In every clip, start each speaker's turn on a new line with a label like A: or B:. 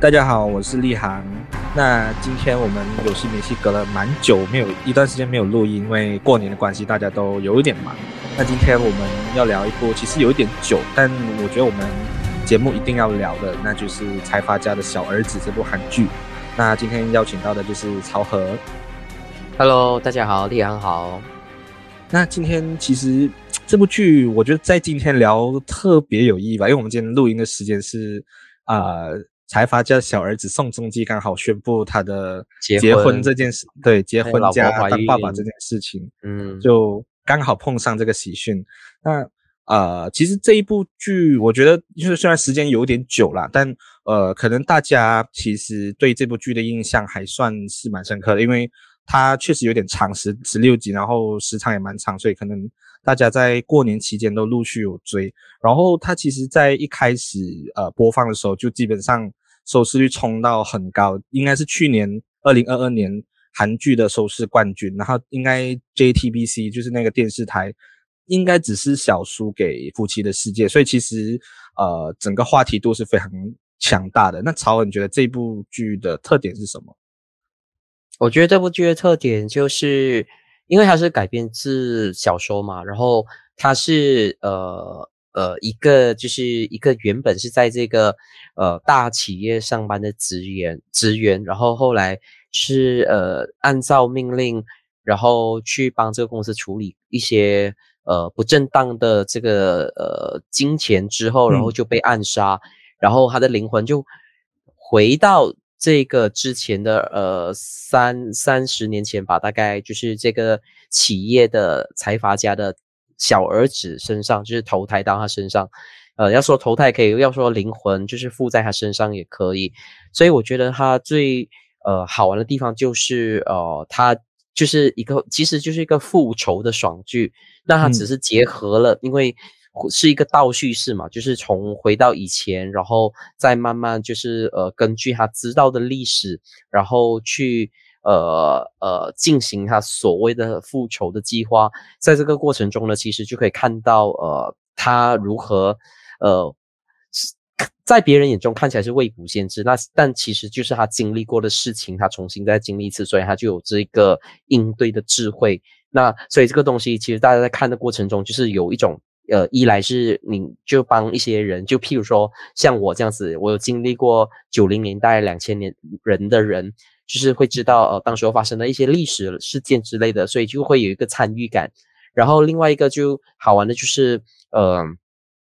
A: 大家好，我是立航。那今天我们有戏没戏隔了蛮久，没有一段时间没有录音，因为过年的关系，大家都有一点忙。那今天我们要聊一部其实有一点久，但我觉得我们节目一定要聊的，那就是《财阀家的小儿子》这部韩剧。那今天邀请到的就是曹和。
B: Hello，大家好，立航好。
A: 那今天其实这部剧，我觉得在今天聊特别有意义吧，因为我们今天录音的时间是啊。呃财阀家小儿子宋仲基刚好宣布他的结婚这件事，对，结婚加当爸爸这件事情，嗯，就刚好碰上这个喜讯。那呃，其实这一部剧，我觉得就是虽然时间有点久了，但呃，可能大家其实对这部剧的印象还算是蛮深刻的，因为它确实有点长，十十六集，然后时长也蛮长，所以可能大家在过年期间都陆续有追。然后它其实，在一开始呃播放的时候，就基本上。收视率冲到很高，应该是去年二零二二年韩剧的收视冠军。然后应该 JTBC 就是那个电视台，应该只是小输给《夫妻的世界》，所以其实呃整个话题度是非常强大的。那曹恩，觉得这部剧的特点是什么？
B: 我觉得这部剧的特点就是因为它是改编自小说嘛，然后它是呃。呃，一个就是一个原本是在这个呃大企业上班的职员职员，然后后来是呃按照命令，然后去帮这个公司处理一些呃不正当的这个呃金钱之后，然后就被暗杀，嗯、然后他的灵魂就回到这个之前的呃三三十年前吧，大概就是这个企业的财阀家的。小儿子身上就是投胎到他身上，呃，要说投胎可以，要说灵魂就是附在他身上也可以。所以我觉得他最呃好玩的地方就是呃，他就是一个其实就是一个复仇的爽剧。那他只是结合了，嗯、因为是一个倒叙式嘛，就是从回到以前，然后再慢慢就是呃根据他知道的历史，然后去。呃呃，进行他所谓的复仇的计划，在这个过程中呢，其实就可以看到，呃，他如何，呃，在别人眼中看起来是未卜先知，那但其实就是他经历过的事情，他重新再经历一次，所以他就有这个应对的智慧。那所以这个东西，其实大家在看的过程中，就是有一种，呃，一来是你就帮一些人，就譬如说像我这样子，我有经历过九零年代、两千年人的人。就是会知道呃，当时候发生的一些历史事件之类的，所以就会有一个参与感。然后另外一个就好玩的就是，呃，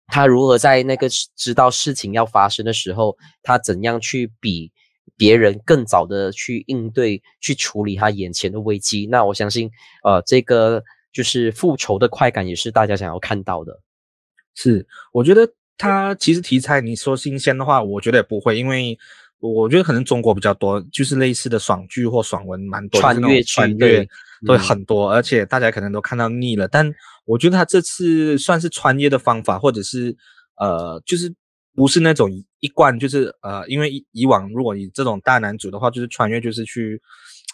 B: 他如何在那个知道事情要发生的时候，他怎样去比别人更早的去应对、去处理他眼前的危机。那我相信，呃，这个就是复仇的快感，也是大家想要看到的。
A: 是，我觉得他其实题材你说新鲜的话，我觉得也不会，因为。我觉得可能中国比较多，就是类似的爽剧或爽文蛮多，
B: 穿越
A: 穿越都很多，而且大家可能都看到腻了。但我觉得他这次算是穿越的方法，或者是呃，就是不是那种一贯，就是呃，因为以往如果你这种大男主的话，就是穿越就是去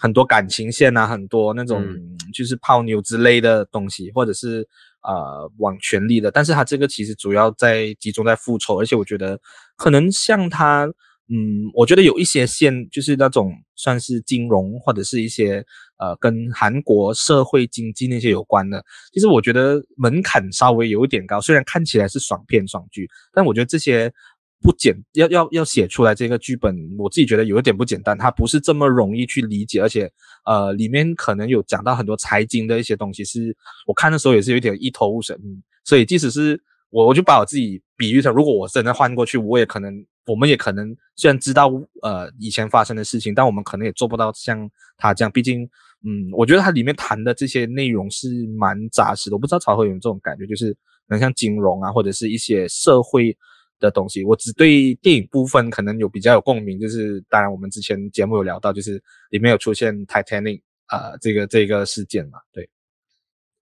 A: 很多感情线啊，很多那种就是泡妞之类的东西，或者是呃往权力的。但是他这个其实主要在集中在复仇，而且我觉得可能像他。嗯，我觉得有一些线就是那种算是金融或者是一些呃跟韩国社会经济那些有关的。其实我觉得门槛稍微有一点高，虽然看起来是爽片爽剧，但我觉得这些不简要要要写出来这个剧本，我自己觉得有一点不简单，它不是这么容易去理解，而且呃里面可能有讲到很多财经的一些东西，是我看的时候也是有点一头雾水。所以即使是我我就把我自己比喻成，如果我真的换过去，我也可能。我们也可能虽然知道呃以前发生的事情，但我们可能也做不到像他这样。毕竟，嗯，我觉得他里面谈的这些内容是蛮扎实的。我不知道曹和有没有这种感觉，就是能像金融啊，或者是一些社会的东西。我只对电影部分可能有比较有共鸣，就是当然我们之前节目有聊到，就是里面有出现 Titanic 啊、呃、这个这个事件嘛，对。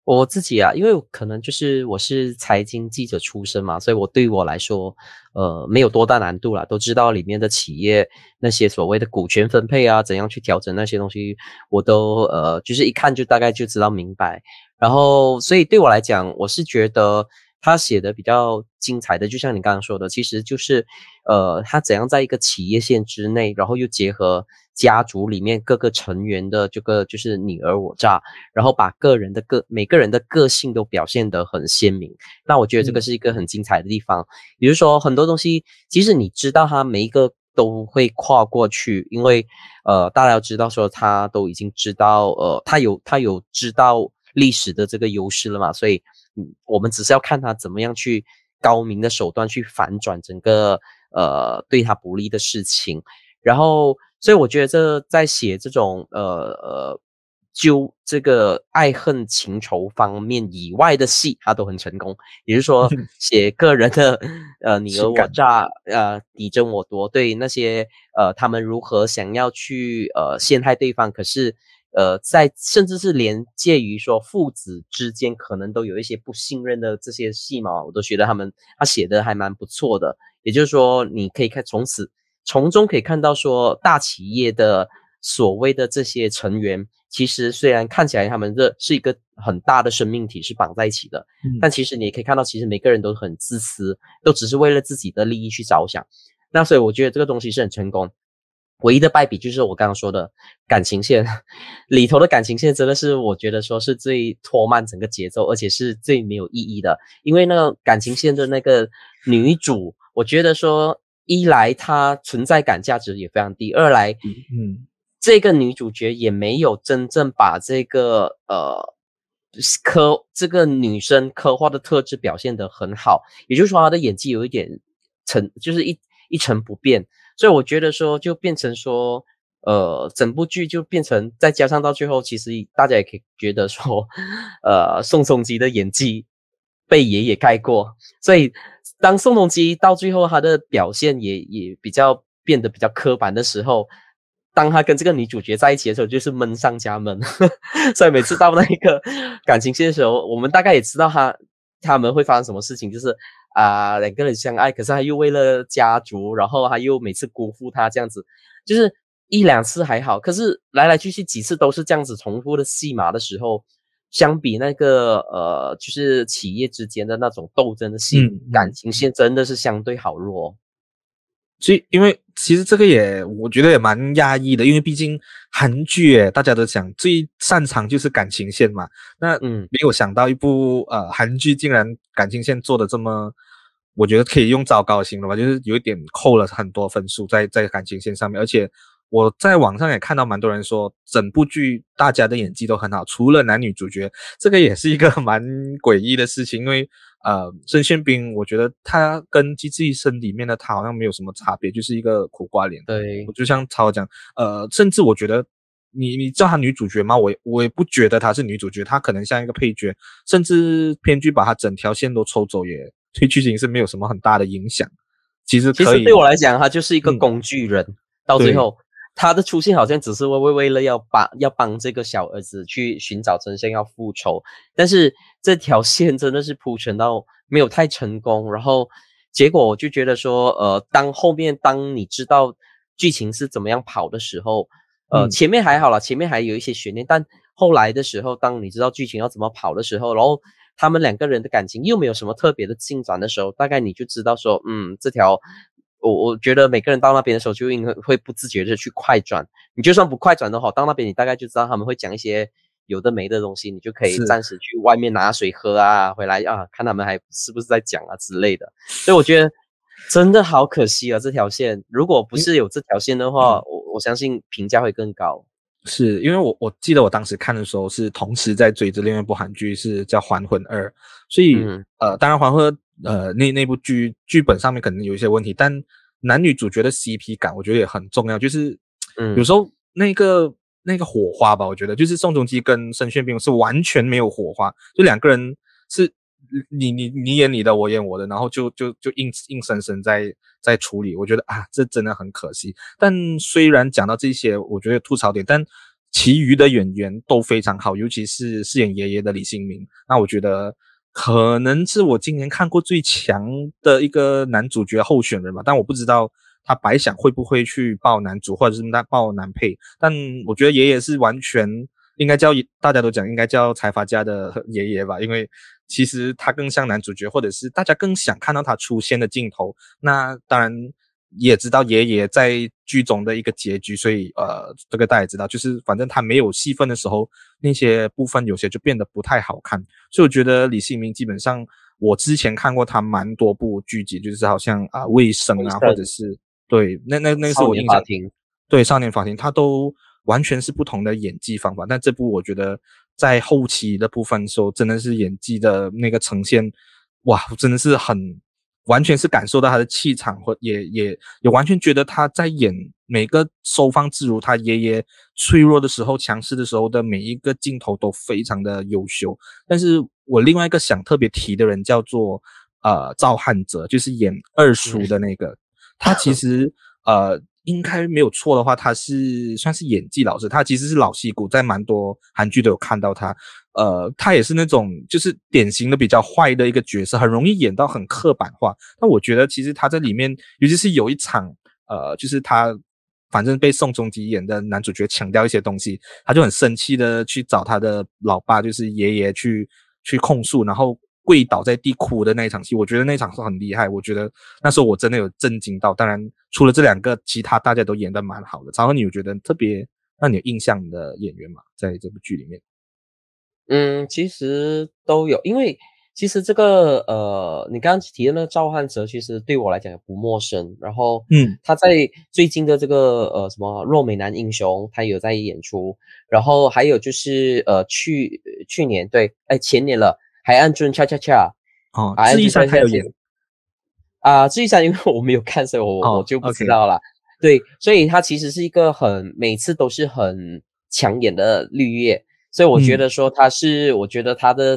B: 我自己啊，因为可能就是我是财经记者出身嘛，所以我对我来说，呃，没有多大难度啦。都知道里面的企业那些所谓的股权分配啊，怎样去调整那些东西，我都呃，就是一看就大概就知道明白。然后，所以对我来讲，我是觉得他写的比较精彩的，就像你刚刚说的，其实就是呃，他怎样在一个企业线之内，然后又结合家族里面各个成员的这个就是你而我诈，然后把个人的个每个人的个性都表现得很鲜明。那我觉得这个是一个很精彩的地方。嗯、比如说很多东西，即使你知道他每一个。都会跨过去，因为呃，大家要知道说他都已经知道，呃，他有他有知道历史的这个优势了嘛，所以嗯，我们只是要看他怎么样去高明的手段去反转整个呃对他不利的事情，然后所以我觉得这在写这种呃呃。纠这个爱恨情仇方面以外的戏，他都很成功。也就是说，写个人的呃你婊我诈，呃你争我夺，对那些呃他们如何想要去呃陷害对方，可是呃在甚至是连介于说父子之间可能都有一些不信任的这些戏嘛，我都觉得他们他写的还蛮不错的。也就是说，你可以看从此从中可以看到说大企业的所谓的这些成员。其实虽然看起来他们这是一个很大的生命体是绑在一起的，嗯，但其实你也可以看到，其实每个人都很自私，都只是为了自己的利益去着想。那所以我觉得这个东西是很成功。唯一的败笔就是我刚刚说的感情线 里头的感情线，真的是我觉得说是最拖慢整个节奏，而且是最没有意义的。因为那个感情线的那个女主，我觉得说一来她存在感价值也非常低，二来嗯。这个女主角也没有真正把这个呃刻这个女生刻画的特质表现得很好，也就是说她的演技有一点成就是一一成不变，所以我觉得说就变成说呃整部剧就变成再加上到最后，其实大家也可以觉得说 呃宋仲基的演技被爷爷盖过，所以当宋仲基到最后他的表现也也比较变得比较刻板的时候。当他跟这个女主角在一起的时候，就是闷上加闷，所以每次到那一个 感情线的时候，我们大概也知道他他们会发生什么事情，就是啊、两个人相爱，可是他又为了家族，然后他又每次辜负他这样子，就是一两次还好，可是来来去去几次都是这样子重复的戏码的时候，相比那个呃就是企业之间的那种斗争的戏，嗯嗯、感情线真的是相对好弱。
A: 所以，因为其实这个也，我觉得也蛮压抑的，因为毕竟韩剧，诶，大家都讲最擅长就是感情线嘛。那嗯，没有想到一部呃韩剧竟然感情线做的这么，我觉得可以用糟糕型了吧，就是有一点扣了很多分数在在感情线上面，而且。我在网上也看到蛮多人说，整部剧大家的演技都很好，除了男女主角，这个也是一个 蛮诡异的事情。因为呃，申宪斌，我觉得他跟《机智医生》里面的他好像没有什么差别，就是一个苦瓜脸。
B: 对，
A: 我就像超讲，呃，甚至我觉得你你叫他女主角吗？我我也不觉得她是女主角，她可能像一个配角，甚至编剧把她整条线都抽走，也对剧情是没有什么很大的影响。其实
B: 其实对我来讲，她就是一个工具人，嗯、到最后。他的出现好像只是为为为了要帮要帮这个小儿子去寻找真相要复仇，但是这条线真的是铺陈到没有太成功，然后结果我就觉得说，呃，当后面当你知道剧情是怎么样跑的时候，呃，前面还好啦，前面还有一些悬念，但后来的时候，当你知道剧情要怎么跑的时候，然后他们两个人的感情又没有什么特别的进展的时候，大概你就知道说，嗯，这条。我我觉得每个人到那边的时候，就应该会不自觉的去快转。你就算不快转的话，到那边你大概就知道他们会讲一些有的没的东西，你就可以暂时去外面拿水喝啊，回来啊看他们还是不是在讲啊之类的。所以我觉得真的好可惜啊，这条线如果不是有这条线的话，嗯、我我相信评价会更高。
A: 是因为我我记得我当时看的时候是同时在追着另外一部韩剧，是叫《还魂二》，所以、嗯、呃，当然《还魂》。呃，那那部剧剧本上面可能有一些问题，但男女主角的 CP 感，我觉得也很重要。就是，嗯，有时候那个那个火花吧，我觉得就是宋仲基跟申炫彬是完全没有火花，就两个人是你你你演你的，我演我的，然后就就就硬硬生生在在处理。我觉得啊，这真的很可惜。但虽然讲到这些，我觉得吐槽点，但其余的演员都非常好，尤其是饰演爷爷的李新民，那我觉得。可能是我今年看过最强的一个男主角候选人吧，但我不知道他白想会不会去报男主或者是他报男配。但我觉得爷爷是完全应该叫大家都讲应该叫财阀家的爷爷吧，因为其实他更像男主角，或者是大家更想看到他出现的镜头。那当然也知道爷爷在剧中的一个结局，所以呃，这个大家也知道，就是反正他没有戏份的时候，那些部分有些就变得不太好看。所以我觉得李世民基本上，我之前看过他蛮多部剧集，就是好像啊卫生啊，或者是对，那那那个是我印象。对，少年法庭他都完全是不同的演技方法，但这部我觉得在后期的部分时候，真的是演技的那个呈现，哇，真的是很完全是感受到他的气场，或也也也完全觉得他在演每个收放自如，他爷爷脆弱的时候、强势的时候的每一个镜头都非常的优秀。但是我另外一个想特别提的人叫做呃赵汉哲，就是演二叔的那个，嗯、他其实呃。应该没有错的话，他是算是演技老师。他其实是老戏骨，在蛮多韩剧都有看到他。呃，他也是那种就是典型的比较坏的一个角色，很容易演到很刻板化。但我觉得其实他在里面，尤其是有一场，呃，就是他反正被宋仲基演的男主角强调一些东西，他就很生气的去找他的老爸，就是爷爷去去控诉，然后。跪倒在地哭的那一场戏，我觉得那场是很厉害。我觉得那时候我真的有震惊到。当然，除了这两个，其他大家都演的蛮好的。曹和，你有觉得特别让你有印象的演员吗？在这部剧里面？
B: 嗯，其实都有，因为其实这个呃，你刚刚提的那个赵汉哲，其实对我来讲也不陌生。然后，嗯，他在最近的这个呃什么《弱美男英雄》，他有在演出。然后还有就是呃去去年对，哎前年了。海岸村恰恰恰，
A: 哦，智异山还有演
B: 啊，智异山因为我没有看，所以我、哦、我就不知道了。对，所以他其实是一个很每次都是很抢眼的绿叶，所以我觉得说他是，嗯、我觉得他的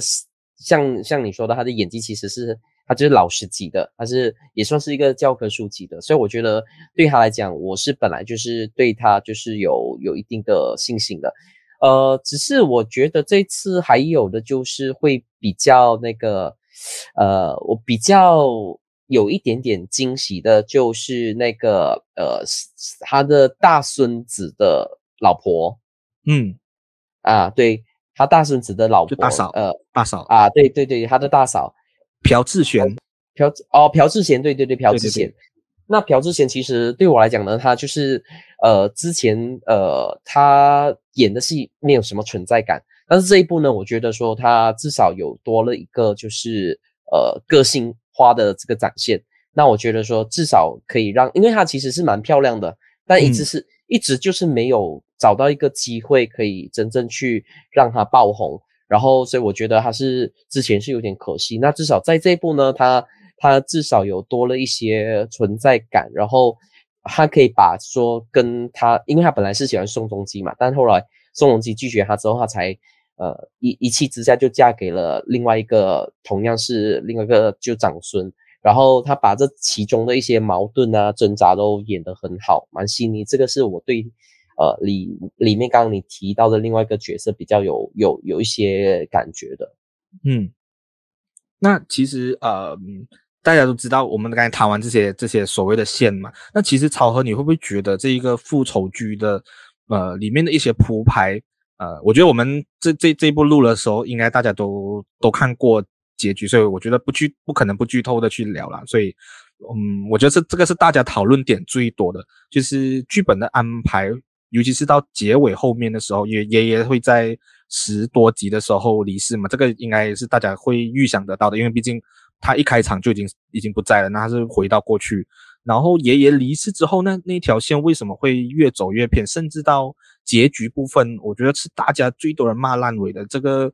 B: 像像你说的，他的演技其实是他就是老师级的，他是也算是一个教科书级的，所以我觉得对他来讲，我是本来就是对他就是有有一定的信心的。呃，只是我觉得这次还有的就是会比较那个，呃，我比较有一点点惊喜的，就是那个呃，他的大孙子的老婆，
A: 嗯，
B: 啊，对，他大孙子的老婆，
A: 大嫂，
B: 呃，
A: 大嫂，
B: 啊，对对对，他的大嫂，
A: 朴智贤，
B: 朴哦，朴智贤，对对对，朴智贤。那朴智贤其实对我来讲呢，他就是呃之前呃他演的戏没有什么存在感，但是这一部呢，我觉得说他至少有多了一个就是呃个性化的这个展现。那我觉得说至少可以让，因为他其实是蛮漂亮的，但一直是、嗯、一直就是没有找到一个机会可以真正去让他爆红，然后所以我觉得他是之前是有点可惜。那至少在这一部呢，他。他至少有多了一些存在感，然后他可以把说跟他，因为他本来是喜欢宋仲基嘛，但后来宋仲基拒绝他之后，他才呃一一气之下就嫁给了另外一个同样是另外一个就长孙，然后他把这其中的一些矛盾啊挣扎都演得很好，蛮细腻。这个是我对呃里里面刚刚你提到的另外一个角色比较有有有一些感觉的，
A: 嗯，那其实呃。大家都知道，我们刚才谈完这些这些所谓的线嘛，那其实曹和你会不会觉得这一个复仇剧的呃里面的一些铺排，呃，我觉得我们这这这一部录的时候，应该大家都都看过结局，所以我觉得不剧不可能不剧透的去聊了。所以，嗯，我觉得这这个是大家讨论点最多的，就是剧本的安排，尤其是到结尾后面的时候，爷爷爷会在十多集的时候离世嘛，这个应该是大家会预想得到的，因为毕竟。他一开场就已经已经不在了，那他是回到过去，然后爷爷离世之后，那那条线为什么会越走越偏，甚至到结局部分，我觉得是大家最多人骂烂尾的这个，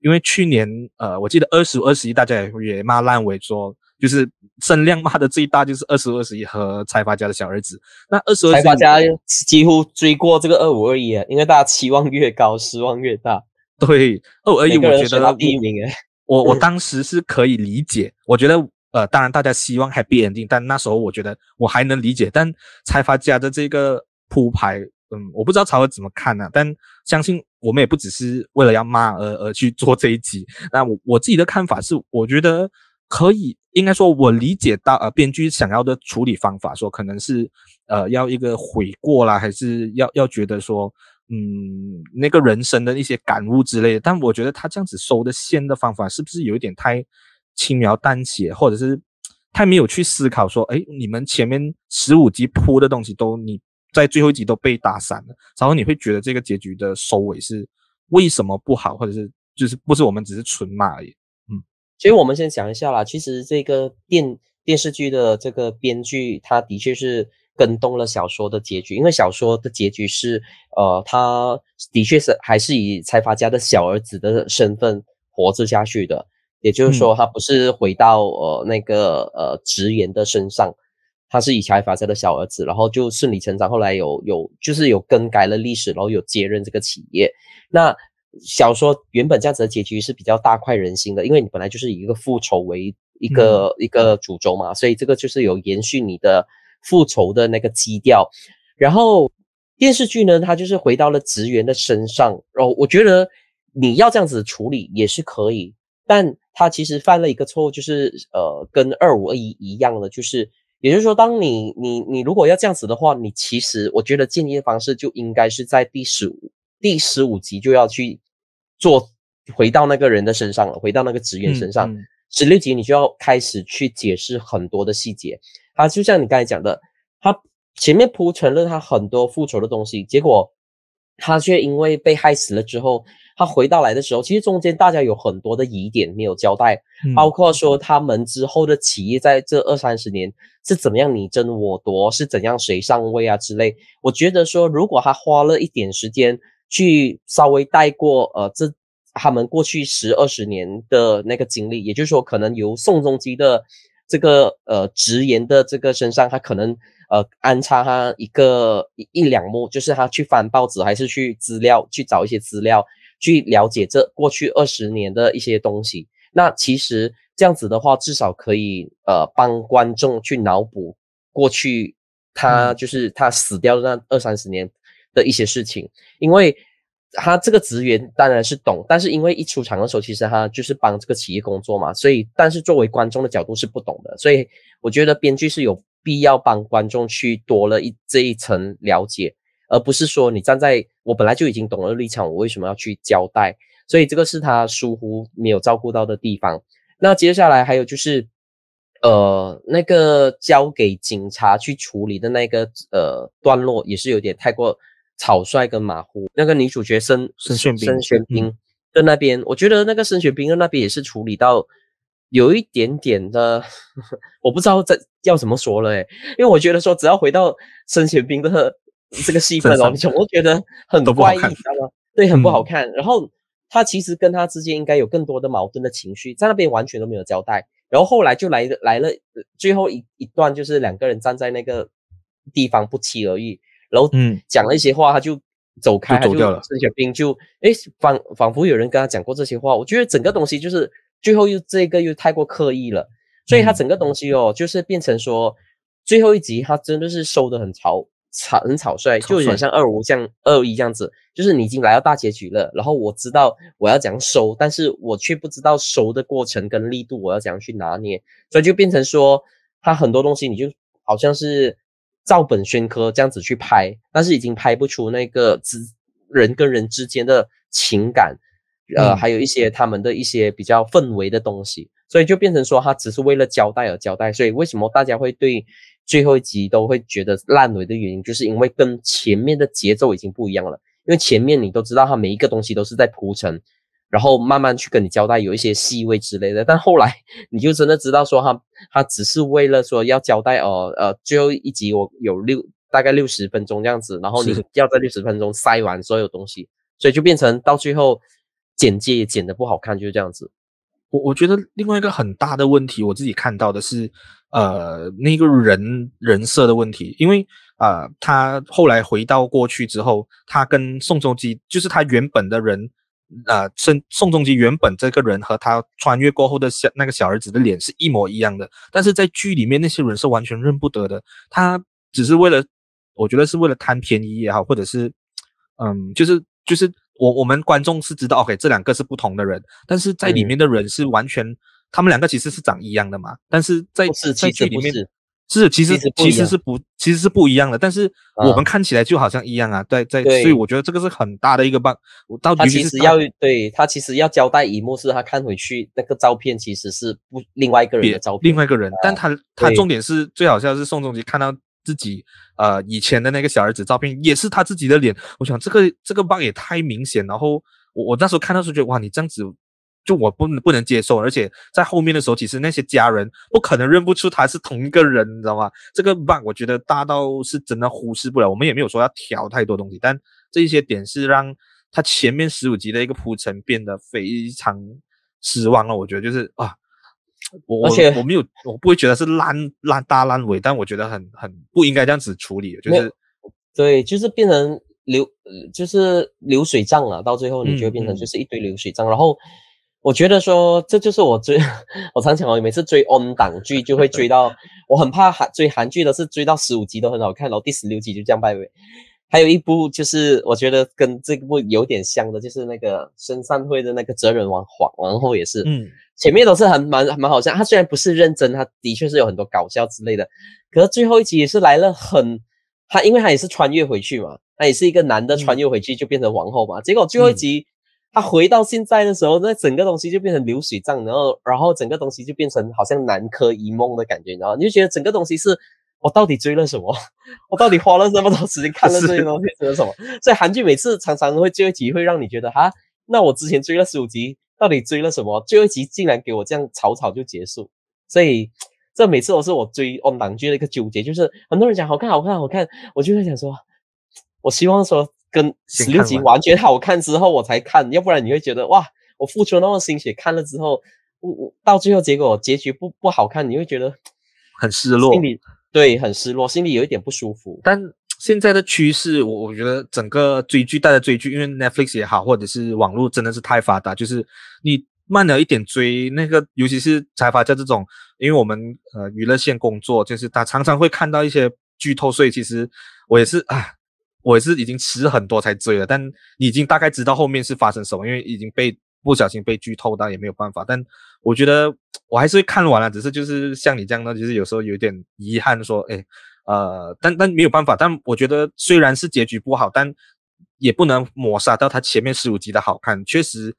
A: 因为去年呃，我记得二十五二十一大家也也骂烂尾说，说就是声量骂的最大就是二十五二十一和财阀家的小儿子，那二十五二十一财阀家
B: 几乎追过这个二五二一，因为大家期望越高，失望越大。
A: 对，二五二一我觉得
B: 第一名诶。
A: 我我当时是可以理解，我觉得呃，当然大家希望 happy ending，但那时候我觉得我还能理解。但财阀家的这个铺排，嗯，我不知道曹哥怎么看呢、啊？但相信我们也不只是为了要骂而而去做这一集。那我我自己的看法是，我觉得可以，应该说我理解到呃，编剧想要的处理方法，说可能是呃要一个悔过啦，还是要要觉得说嗯那个人生的一些感悟之类的。但我觉得他这样子收的线的方法是不是有一点太轻描淡写，或者是太没有去思考说，哎，你们前面十五集铺的东西都你在最后一集都被打散了，然后你会觉得这个结局的收尾是为什么不好，或者是就是不是我们只是纯骂而已。嗯，
B: 所以我们先想一下啦，其实这个电电视剧的这个编剧，他的确是。更动了小说的结局，因为小说的结局是，呃，他的确是还是以财阀家的小儿子的身份活着下去的，也就是说，他不是回到呃那个呃职员的身上，他是以财阀家的小儿子，然后就顺理成章，后来有有就是有更改了历史，然后有接任这个企业。那小说原本这样子的结局是比较大快人心的，因为你本来就是以一个复仇为一个、嗯、一个主轴嘛，所以这个就是有延续你的。复仇的那个基调，然后电视剧呢，它就是回到了职员的身上。然后我觉得你要这样子处理也是可以，但他其实犯了一个错误，就是呃，跟二五二一一样的，就是也就是说，当你你你如果要这样子的话，你其实我觉得建议的方式就应该是在第十五第十五集就要去做回到那个人的身上了，回到那个职员身上。嗯嗯十六集你就要开始去解释很多的细节，啊，就像你刚才讲的，他前面铺陈了他很多复仇的东西，结果他却因为被害死了之后，他回到来的时候，其实中间大家有很多的疑点没有交代，包括说他们之后的企业在这二三十年是怎么样你争我夺，是怎样谁上位啊之类。我觉得说，如果他花了一点时间去稍微带过，呃，这。他们过去十二十年的那个经历，也就是说，可能由宋仲基的这个呃直言的这个身上，他可能呃安插他一个一一两幕，就是他去翻报纸，还是去资料去找一些资料，去了解这过去二十年的一些东西。那其实这样子的话，至少可以呃帮观众去脑补过去他就是他死掉的那二三十年的一些事情，因为。他这个职员当然是懂，但是因为一出场的时候，其实他就是帮这个企业工作嘛，所以但是作为观众的角度是不懂的，所以我觉得编剧是有必要帮观众去多了一这一层了解，而不是说你站在我本来就已经懂了立场，我为什么要去交代？所以这个是他疏忽没有照顾到的地方。那接下来还有就是，呃，那个交给警察去处理的那个呃段落也是有点太过。草率跟马虎，那个女主角申
A: 申玄彬，
B: 申玄彬的那边，嗯、我觉得那个申玄彬的那边也是处理到有一点点的，我不知道在要怎么说了诶、欸，因为我觉得说只要回到申玄彬的这个戏份哦，你怎么觉得很怪异，你知道吗？对，很不好看。嗯、然后他其实跟他之间应该有更多的矛盾的情绪，在那边完全都没有交代。然后后来就来来了最后一一段，就是两个人站在那个地方不期而遇。然后嗯，讲了一些话，他就走开，就走掉了。申玄彬就诶，仿仿佛有人跟他讲过这些话。我觉得整个东西就是最后又这个又太过刻意了，所以他整个东西哦，就是变成说最后一集他真的是收的很草草很草率，就有点像二五这样二一这样子，就是你已经来到大结局了，然后我知道我要怎样收，但是我却不知道收的过程跟力度我要怎样去拿捏，所以就变成说他很多东西你就好像是。照本宣科这样子去拍，但是已经拍不出那个之人跟人之间的情感，呃，嗯、还有一些他们的一些比较氛围的东西，所以就变成说他只是为了交代而交代。所以为什么大家会对最后一集都会觉得烂尾的原因，就是因为跟前面的节奏已经不一样了。因为前面你都知道，他每一个东西都是在铺陈。然后慢慢去跟你交代，有一些细微之类的，但后来你就真的知道说他他只是为了说要交代哦，呃，最后一集我有六大概六十分钟这样子，然后你 要在六十分钟塞完所有东西，所以就变成到最后剪接也剪得不好看，就是这样子。
A: 我我觉得另外一个很大的问题，我自己看到的是，呃，那个人人设的问题，因为呃，他后来回到过去之后，他跟宋仲基就是他原本的人。呃，宋宋仲基原本这个人和他穿越过后的小那个小儿子的脸是一模一样的，但是在剧里面那些人是完全认不得的。他只是为了，我觉得是为了贪便宜也好，或者是，嗯，就是就是我我们观众是知道，OK，这两个是不同的人，但是在里面的人是完全，嗯、他们两个其实是长一样的嘛，但是在在剧里面。是，其实其实是不其实是不一样的，但是我们看起来就好像一样啊，对对，所以我觉得这个是很大的一个 bug。我到底
B: 其实要对他其实要交代一幕是他看回去那个照片其实是不另外一个人的照片，
A: 另外一个人，但他他重点是最好笑是宋仲基看到自己呃以前的那个小儿子照片也是他自己的脸，我想这个这个 bug 也太明显，然后我我那时候看到时候觉得哇，你这样子。就我不不能接受，而且在后面的时候，其实那些家人不可能认不出他是同一个人，你知道吗？这个 bug 我觉得大到是真的忽视不了。我们也没有说要调太多东西，但这一些点是让他前面十五集的一个铺陈变得非常失望了。我觉得就是啊，我而且我没有，我不会觉得是烂烂大烂尾，但我觉得很很不应该这样子处理，就是
B: 对，就是变成流，就是流水账了。到最后你就会变成就是一堆流水账，嗯嗯然后。我觉得说这就是我追，我常讲哦，每次追 on 档剧就会追到，我很怕韩追韩剧的是追到十五集都很好看，然后第十六集就这样拜拜。还有一部就是我觉得跟这部有点像的，就是那个申善会的那个哲人王皇王后也是，嗯，前面都是很蛮蛮好笑，他虽然不是认真，他的确是有很多搞笑之类的，可是最后一集也是来了很，他因为他也是穿越回去嘛，他也是一个男的穿越回去就变成王后嘛，嗯、结果最后一集。他回到现在的时候，那整个东西就变成流水账，然后，然后整个东西就变成好像南柯一梦的感觉，然后你就觉得整个东西是我到底追了什么？我到底花了这么多时间看了这些东西，追了什么？所以韩剧每次常常会最后一集会让你觉得，哈，那我之前追了十五集，到底追了什么？最后一集竟然给我这样草草就结束，所以这每次都是我追 on 档剧的一个纠结，就是很多人讲好看，好看，好看，我就会想说，我希望说。跟十六集完全好看之后我才看，要不然你会觉得哇，我付出了那么心血看了之后，我我到最后结果结局不不好看，你会觉得
A: 很失落，
B: 心里对很失落，心里有一点不舒服。
A: 但现在的趋势，我我觉得整个追剧，大家追剧，因为 Netflix 也好，或者是网络真的是太发达，就是你慢了一点追那个，尤其是财阀家这种，因为我们呃娱乐线工作，就是他常常会看到一些剧透，所以其实我也是啊。我也是已经迟很多才追了，但已经大概知道后面是发生什么，因为已经被不小心被剧透到，也没有办法。但我觉得我还是会看完了，只是就是像你这样的，就是有时候有点遗憾，说，哎，呃，但但没有办法。但我觉得虽然是结局不好，但也不能抹杀到它前面十五集的好看。确实，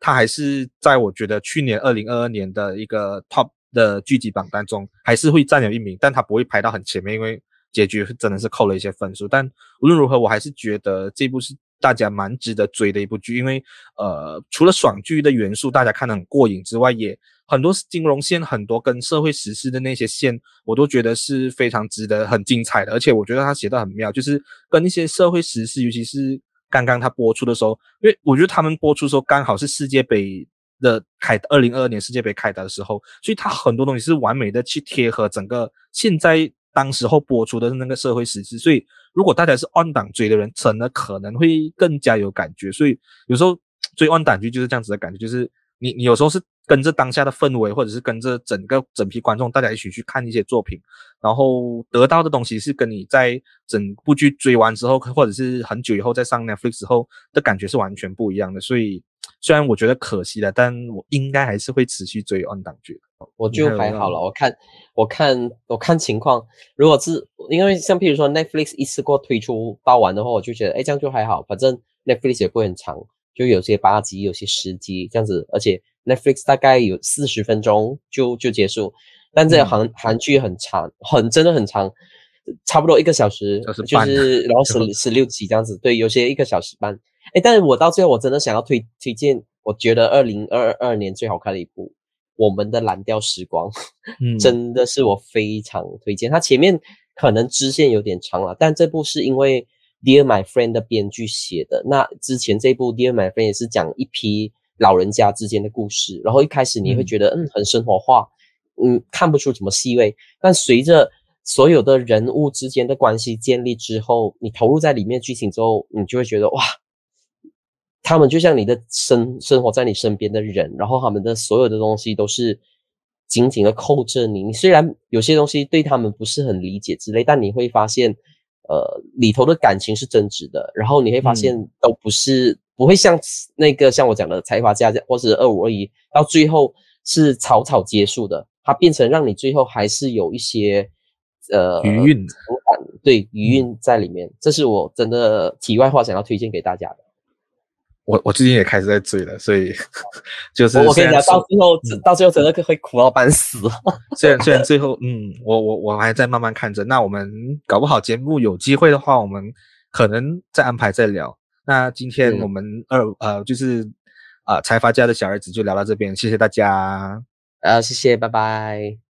A: 它还是在我觉得去年二零二二年的一个 top 的剧集榜单中，还是会占有一名，但它不会排到很前面，因为。结局真的是扣了一些分数，但无论如何，我还是觉得这部是大家蛮值得追的一部剧，因为呃，除了爽剧的元素大家看得很过瘾之外，也很多金融线，很多跟社会实事的那些线，我都觉得是非常值得、很精彩的。而且我觉得他写得很妙，就是跟一些社会实事，尤其是刚刚他播出的时候，因为我觉得他们播出的时候刚好是世界杯的开，二零二二年世界杯开打的时候，所以他很多东西是完美的去贴合整个现在。当时候播出的那个社会时事，所以如果大家是 on 档追的人，真的可能会更加有感觉。所以有时候追 on 档剧就是这样子的感觉，就是你你有时候是跟着当下的氛围，或者是跟着整个整批观众，大家一起去看一些作品，然后得到的东西是跟你在整部剧追完之后，或者是很久以后再上 Netflix 之后的感觉是完全不一样的。所以。虽然我觉得可惜了，但我应该还是会持续追 on 档剧。
B: 我就还好了，我看，我看，我看情况。如果是因为像譬如说 Netflix 一次过推出到完的话，我就觉得，哎，这样就还好，反正 Netflix 也不会很长，就有些八集，有些十集这样子。而且 Netflix 大概有四十分钟就就结束，但这韩韩剧很长，很真的很长，差不多一个小时，就是，就是然后十十六集这样子。对，有些一个小时半。哎，但是我到最后我真的想要推推荐，我觉得二零二二年最好看的一部《我们的蓝调时光》，嗯，真的是我非常推荐。它前面可能支线有点长了，但这部是因为 Dear My Friend 的编剧写的。那之前这部 Dear My Friend 也是讲一批老人家之间的故事，然后一开始你会觉得嗯，嗯很生活化，嗯看不出什么细味，但随着所有的人物之间的关系建立之后，你投入在里面剧情之后，你就会觉得哇。他们就像你的生生活在你身边的人，然后他们的所有的东西都是紧紧的扣着你。你虽然有些东西对他们不是很理解之类，但你会发现，呃，里头的感情是真挚的。然后你会发现，都不是、嗯、不会像那个像我讲的财阀家这样，或是二五二一，到最后是草草结束的。它变成让你最后还是有一些呃
A: 余韵，
B: 对余韵在里面，这是我真的题外话想要推荐给大家的。
A: 我我最近也开始在追了，所以 就是
B: 我跟你讲，到最后、嗯、到最后真的会哭到半死。
A: 虽然虽然最后嗯，我我我还在慢慢看着。那我们搞不好节目有机会的话，我们可能再安排再聊。那今天我们二、嗯、呃就是啊财阀家的小儿子就聊到这边，谢谢大家。
B: 呃，谢谢，拜拜。